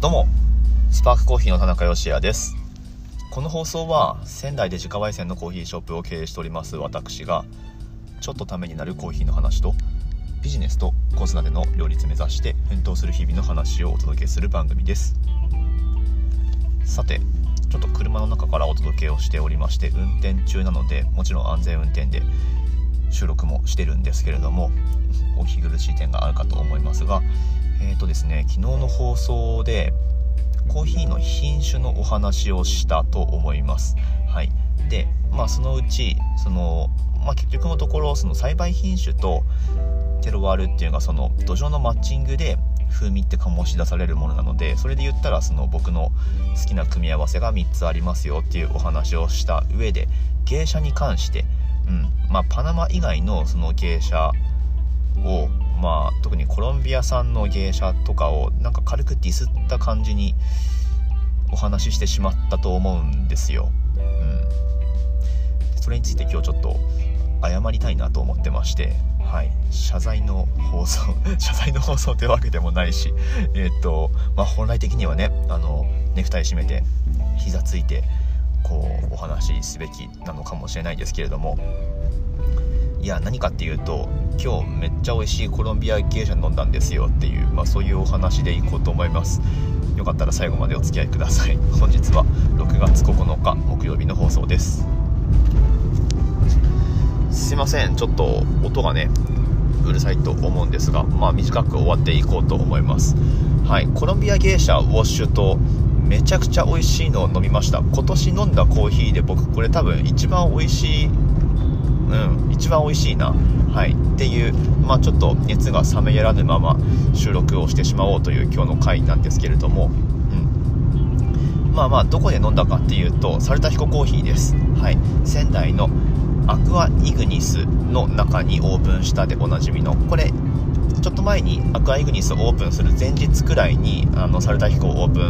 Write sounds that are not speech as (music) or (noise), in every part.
どうもスパークコーヒーの田中芳也です。この放送は仙台で自家焙煎のコーヒーショップを経営しております私がちょっとためになるコーヒーの話とビジネスと子育ての両立目指して奮闘する日々の話をお届けする番組です。さてちょっと車の中からお届けをしておりまして運転中なのでもちろん安全運転で収録もしてるんですけれどもお聞き苦しい点があるかと思いますがえっ、ー、とですね昨日の放送でコーヒーの品種のお話をしたと思います。はい。でまあそのうちその、まあ、結局のところその栽培品種とテロワールっていうのがその土壌のマッチングで風味って醸し出されるものなのでそれで言ったらその僕の好きな組み合わせが3つありますよっていうお話をした上で芸者に関して、うん。まあ、パナマ以外のその芸者をまあ特にコロンビア産の芸者とかをなんか軽くディスった感じにお話ししてしまったと思うんですよ。うん、それについて今日ちょっと謝りたいなと思ってましてはい、謝罪の放送 (laughs) 謝罪の放送ってわけでもないしえ、っとまあ本来的にはねあのネクタイ締めて膝ついてこうお話しすべきなのかもしれないですけれどもいや何かっていうと今日めっちゃ美味しいコロンビア芸者飲んだんですよっていう、まあ、そういうお話でいこうと思います。よかったら最後までお付き合いください。本日は6月9日木曜日の放送です。すいません。ちょっと音がねうるさいと思うんですがまあ短く終わっていこうと思います。はい。コロンビア芸者ウォッシュとめちゃくちゃ美味しいのを飲みました。今年飲んだコーヒーで僕これ多分一番美味しいうん一番美味しいな。はい。っていうまあちょっと熱が冷めやらぬまま収録をしてしまおうという今日の回なんですけれども。うん。まあまあどこで飲んだかっていうとサルタヒココーヒーです。はい。仙台のアクアイグニスの中にオープンしたでおなじみのこれちょっと前にアクアイグニスオープンする前日くらいにあのサルタヒコをオープ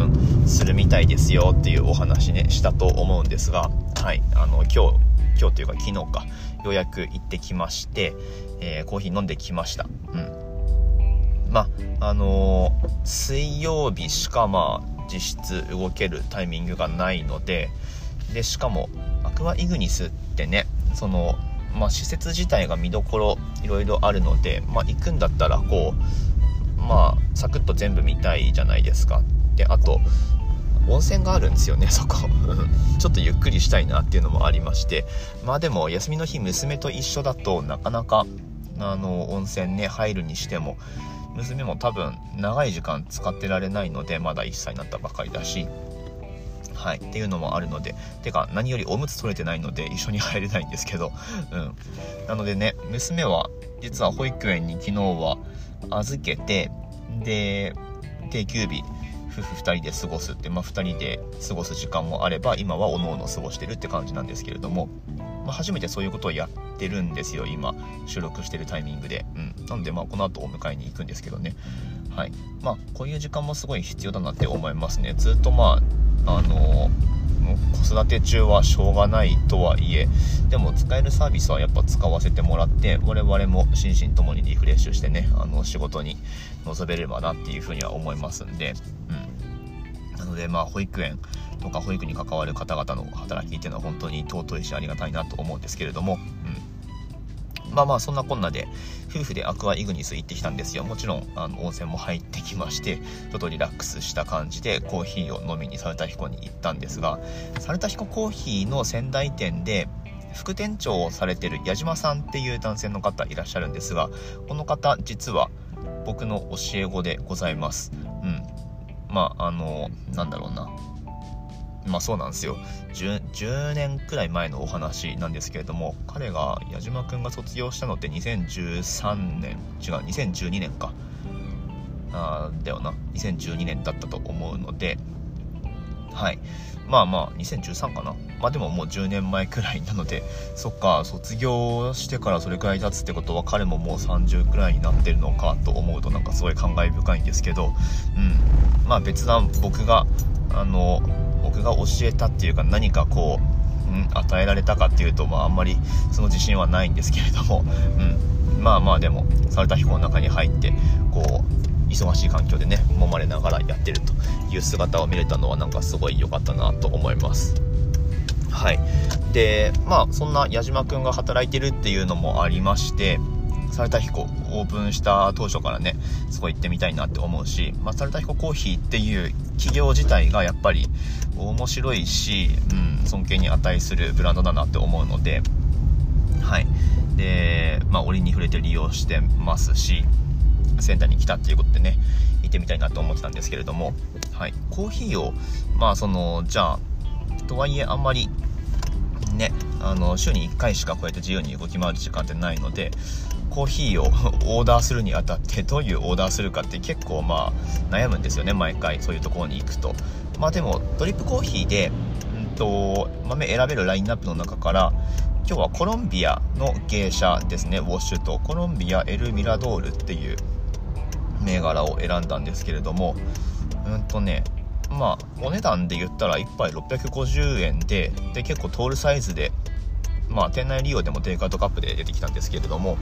ンするみたいですよっていうお話ねしたと思うんですがはいあの今日今日というか昨日かようやく行ってきまして、えー、コーヒー飲んできました。うん。まああのー、水曜日しかまあ実質動けるタイミングがないのででしかもアクアイグニスってねその、まあ、施設自体が見どころいろいろあるので、まあ、行くんだったらこうまあサクッと全部見たいじゃないですか。であと温泉があるんですよね (laughs) そこ。(laughs) ちょっとゆっくりしたいなっていうのもありまして。まあでも休みの日娘と一緒だとなかなかあの温泉ね入るにしても娘も多分長い時間使ってられないのでまだ1歳になったばかりだし。はい、っていうのもあるのでてか何よりおむつ取れてないので一緒に入れないんですけど、(laughs) うん、なのでね娘は実は保育園に昨日は預けてで定休日夫婦2人で過ごすって、まあ、2人で過ごす時間もあれば今はおのおの過ごしてるって感じなんですけれども、まあ、初めてそういうことをやってるんですよ今収録してるタイミングで、うん、なのでまあこの後お迎えに行くんですけどね。はい。まあこういう時間もすごい必要だなって思いますね。ずっとまああの子育て中はしょうがないとはいえでも使えるサービスはやっぱ使わせてもらって我々も心身ともにリフレッシュしてねあの仕事に臨めればなっていうふうには思いますんで、うん、なのでまあ保育園とか保育に関わる方々の働きっていうのは本当に尊いしありがたいなと思うんですけれども、まあまあそんなこんなで夫婦でアクアイグニス行ってきたんですよ。もちろんあの温泉も入ってきましてちょっとリラックスした感じでコーヒーを飲みにサルタヒコに行ったんですがサルタヒココーヒーの仙台店で副店長をされてる矢島さんっていう男性の方いらっしゃるんですがこの方実は僕の教え子でございます。うん。まああのなんだろうな。まあそうなんですよ。10, 10, 年くらい前のお話なんですけれども彼が矢島君が卒業したのって2013年違う2012年か。あだよな。2012年だったと思うのではい。まあまあ2013かな。まあでももう10年前くらいなのでそっか卒業してからそれくらい経つってことは彼ももう30くらいになってるのかと思うとなんかすごい感慨深いんですけどうん。まあ別段僕があの僕が教えたっていうか何かこう、うん、与えられたかっていうと、まあ、あんまりその自信はないんですけれども、うん、まあまあでもサルタヒコの中に入ってこう忙しい環境でね揉まれながらやってるという姿を見れたのはなんかすごい良かったなと思います。はい。でまあそんな矢島くんが働いてるっていうのもありましてサルタヒコオープンした当初からねそこ行ってみたいなって思うし、まあ、サルタヒココーヒーっていう企業自体がやっぱり面白いし、うん、尊敬に値するブランドだなって思うのではい。でまあ折に触れて利用してますしセンターに来たっていうことでね行ってみたいなと思ってたんですけれどもはい。コーヒーをまあそのじゃあとはいえあんまりねあの週に1回しかこうやって自由に動き回る時間ってないのでコーヒーをオーダーするにあたってどういうオーダーするかって結構まあ悩むんですよね毎回そういうところに行くと。まあでもドリップコーヒーで、うんと、豆選べるラインナップの中から今日はコロンビアの芸者ですねウォッシュとコロンビアエルミラドールっていう銘柄を選んだんですけれどもうんとねまあお値段で言ったら1杯650円でで結構トールサイズでまあ店内利用でもテイクアウトカップで出てきたんですけれども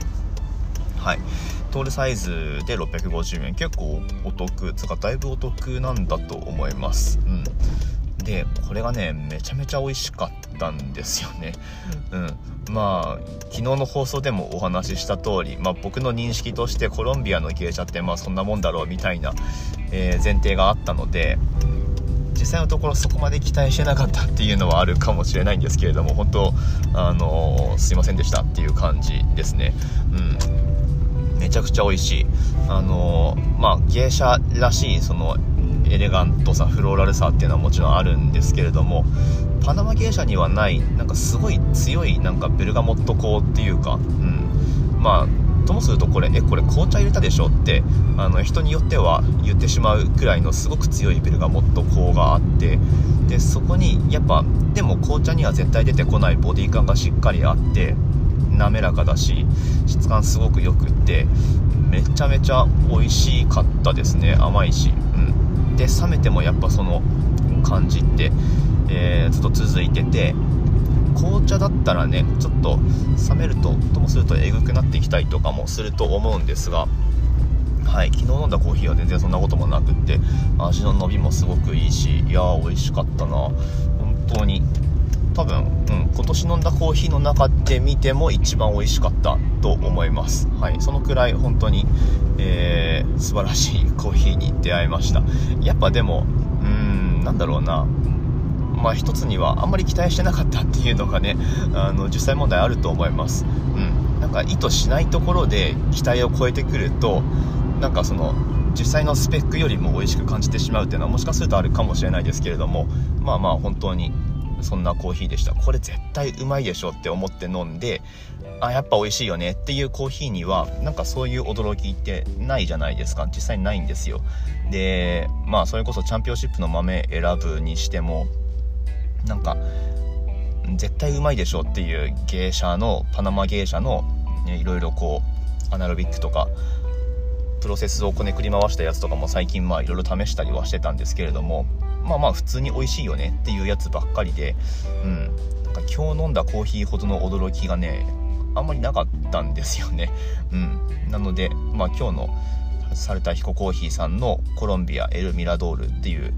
はい。トールサイズで650円。結構お得。つかだいぶお得なんだと思います。うん。でこれがねめちゃめちゃ美味しかったんですよね。うん。まあ昨日の放送でもお話しした通り、まあ、僕の認識としてコロンビアの芸者ってまあそんなもんだろうみたいな、えー、前提があったので実際のところそこまで期待してなかったっていうのはあるかもしれないんですけれども本当あのー、すいませんでしたっていう感じですね。うんめちゃくちゃ美味しい。あの、まあ芸者らしいそのエレガントさフローラルさっていうのはもちろんあるんですけれどもパナマ芸者にはないなんかすごい強いなんかベルガモット香っていうか、うん、まあともするとこれえこれ紅茶入れたでしょってあの人によっては言ってしまうくらいのすごく強いベルガモット香があってでそこにやっぱでも紅茶には絶対出てこないボディ感がしっかりあって滑らかだし質感すごくよくってめちゃめちゃ美味しかったですね甘いし、うん、で冷めてもやっぱその感じって、えー、ずっと続いてて紅茶だったらねちょっと冷めるとともするとえぐくなってきたりとかもすると思うんですがはい昨日飲んだコーヒーは全然そんなこともなくって味の伸びもすごくいいしいやー美味しかったな。本当に多分、うん、今年飲んだコーヒーの中で見ても一番美味しかったと思います。はい、そのくらい本当に、えー、素晴らしいコーヒーに出会いました。やっぱでも、うーん、なんだろうな。まあ一つにはあんまり期待してなかったっていうのがね、あの、実際問題あると思います。うん。なんか意図しないところで期待を超えてくると、なんかその、実際のスペックよりも美味しく感じてしまうっていうのはもしかするとあるかもしれないですけれどもまあまあ本当にそんなコーヒーでした。これ絶対うまいでしょって思って飲んであやっぱ美味しいよね。っていうコーヒーにはなんかそういう驚きってないじゃないですか。実際ないんですよ。でまあそれこそチャンピオンシップの豆選ぶにしてもなんか絶対うまいでしょっていう芸者のパナマ芸者の、ね、いろいろこうアナロビックとかプロセスをこねくり回したやつとかも最近まあいろいろ試したりはしてたんですけれどもまあまあ普通に美味しいよねっていうやつばっかりで、うん、なんか今日飲んだコーヒーほどの驚きがねあんまりなかったんですよね。(laughs) うん、なので、まあ、今日のサルタヒココーヒーさんのコロンビアエルミラドールっていう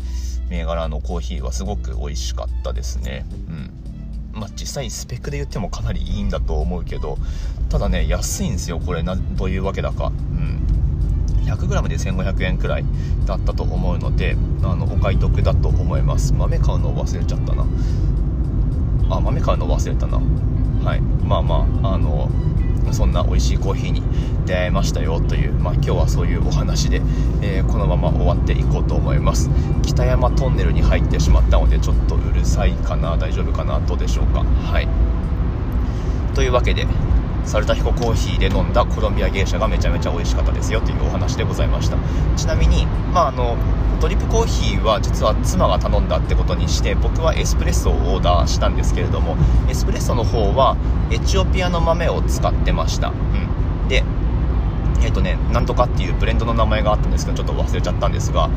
銘柄のコーヒーはすごく美味しかったですね。うん。まあ、実際スペックで言ってもかなりいいんだと思うけどただね安いんですよこれ。などういうわけだか、うん、100g で1500円くらいだったと思うのであのお買い得だと思います。豆買うの忘れちゃったな。あ豆買うの忘れたな。はい。まあまああのそんな美味しいコーヒーに出会いましたよという、まあ、今日はそういうお話で、えー、このまま終わっていこうと思います。北山トンネルに入ってしまったのでちょっとうるさいかな大丈夫かなどうでしょうか。はい。というわけでサルタヒココーヒーで飲んだコロンビア芸者がめちゃめちゃ美味しかったですよというお話でございました。ちなみに、まあ、あのドリップコーヒーは実は妻が頼んだってことにして僕はエスプレッソをオーダーしたんですけれどもエスプレッソの方はエチオピアの豆を使ってました、うん、でえっ、ー、とねなんとかっていうブレンドの名前があったんですけどちょっと忘れちゃったんですが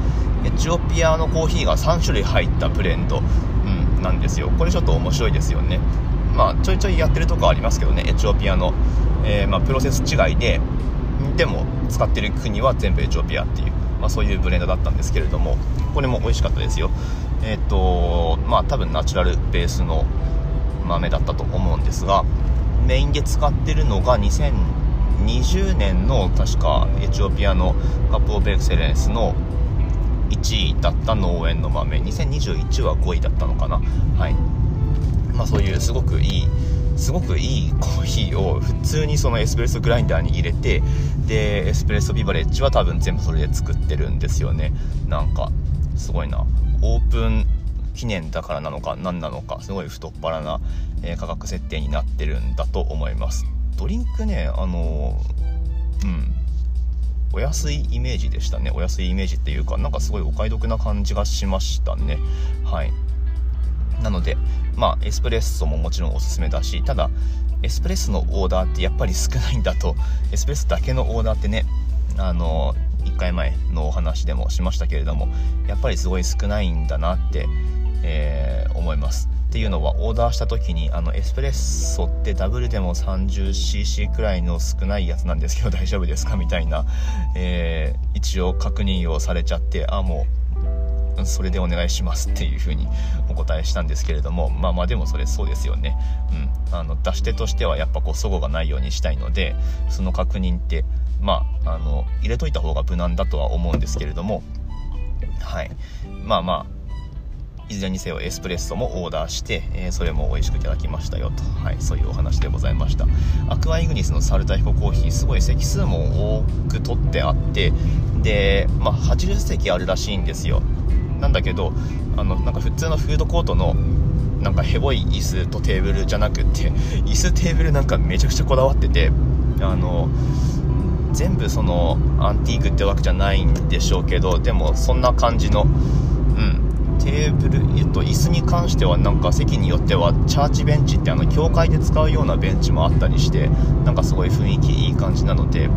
エチオピアのコーヒーが3種類入ったブレンド、うん、なんですよ。これちょっと面白いですよね。まあ、ちょいちょいやってるとこありますけどねエチオピアの、えー、まあ、プロセス違いででも使ってる国は全部エチオピアっていうまあ、そういうブレンドだったんですけれどもこれも美味しかったですよ。えっ、ー、とまあ多分ナチュラルベースの豆だったと思うんですがメインで使ってるのが2020年の確かエチオピアのカップオブエクセレンスの1位だった農園の豆。2021は5位だったのかな。はい。まあそういうすごくいいすごくいいコーヒーを普通にそのエスプレッソグラインダーに入れてでエスプレッソビバレッジは多分全部それで作ってるんですよね。なんかすごいな。オープン記念だからなのか何なのかすごい太っ腹な、え、価格設定になってるんだと思います。ドリンクねあの、うん。お安いイメージでしたね。お安いイメージっていうかなんかすごいお買い得な感じがしましたね。はい。なのでまあエスプレッソももちろんおすすめだしただエスプレッソのオーダーってやっぱり少ないんだと (laughs) エスプレッソだけのオーダーってねあの1回前のお話でもしましたけれどもやっぱりすごい少ないんだなって、えー、思います。っていうのはオーダーした時にあのエスプレッソってダブルでも 30cc くらいの少ないやつなんですけど大丈夫ですか？みたいな、えー、一応確認をされちゃってあもうそれでお願いしますっていうふうにお答えしたんですけれどもまあまあでもそれそうですよね、うん、あの出し手としてはやっぱこう齟齬がないようにしたいのでその確認ってまああの入れといた方が無難だとは思うんですけれどもはい。まあまあいずれにせよエスプレッソもオーダーして、えー、それも美味しくいただきましたよと、はい、そういうお話でございました。アクアイグニスのサルタヒココーヒーすごい席数も多く取ってあってで、まあ、80席あるらしいんですよ。なんだけどあのなんか普通のフードコートのなんかヘボい椅子とテーブルじゃなくて (laughs) 椅子テーブルなんかめちゃくちゃこだわっててあの全部そのアンティークってわけじゃないんでしょうけどでもそんな感じのうん。テーブル、えっと、椅子に関してはなんか席によってはチャーチベンチってあの教会で使うようなベンチもあったりしてなんかすごい雰囲気いい感じなので、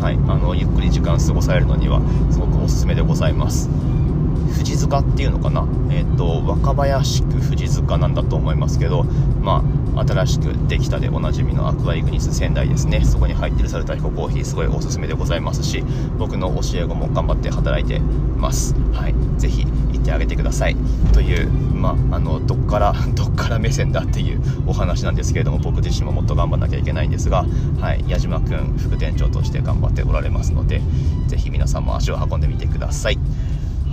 はい、あのゆっくり時間過ごされるのにはすごくおすすめでございます。富士塚っていうのかな、えっと、若林区富士塚なんだと思いますけど、まあ、新しくできたでおなじみのアクアイグニス仙台ですね。そこに入ってるサルタヒココーヒーすごいおすすめでございますし僕の教え子も頑張って働いてます。はい。ぜひ行ってあげてください。というまあ、あのどっから (laughs) どっから目線だっていうお話なんですけれども僕自身ももっと頑張らなきゃいけないんですが、はい、矢島くん副店長として頑張っておられますのでぜひ皆さんも足を運んでみてください。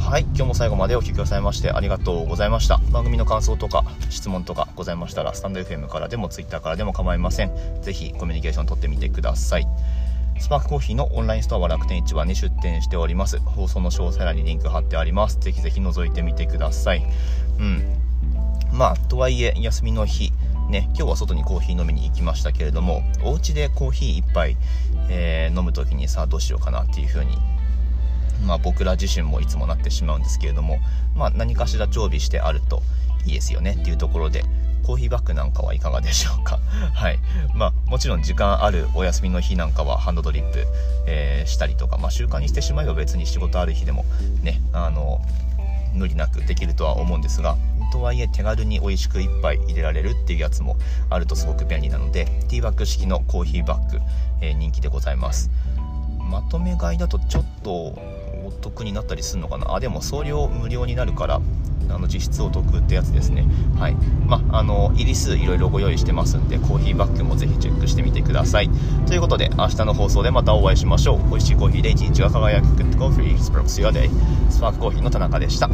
はい今日も最後までお聴きくださいましてありがとうございました。番組の感想とか質問とかございましたらスタンド FM からでも Twitter からでも構いません。ぜひコミュニケーション取ってみてください。スパークコーヒーのオンラインストアは楽天市場に出店しております。放送の詳細欄にリンク貼ってあります。ぜひぜひ覗いてみてください。うん。まあとはいえ休みの日ね、今日は外にコーヒー飲みに行きましたけれどもお家でコーヒー1杯、えー、飲む時にさどうしようかなっていう風にまあ、僕ら自身もいつもなってしまうんですけれども、まあ、何かしら常備してあるといいですよねっていうところでコーヒーバッグなんかはいかがでしょうか。(laughs) はい。まあもちろん時間あるお休みの日なんかはハンドドリップ、えー、したりとか、まあ、習慣にしてしまえば別に仕事ある日でもねあの無理なくできるとは思うんですがとはいえ手軽に美味しく1杯入れられるっていうやつもあるとすごく便利なのでティーバッグ式のコーヒーバッグ、えー、人気でございます。まとめ買いだとちょっとお得になったりするのかな？あでも送料無料になるからあの実質お得ってやつですね。はい。まあの入り数いろいろご用意してますんでコーヒーバッグもぜひチェックしてみてください。ということで明日の放送でまたお会いしましょう。美味しいコーヒーで一日が輝く。Good Coffee. Sparks Your Day. スパークコーヒーの田中でした。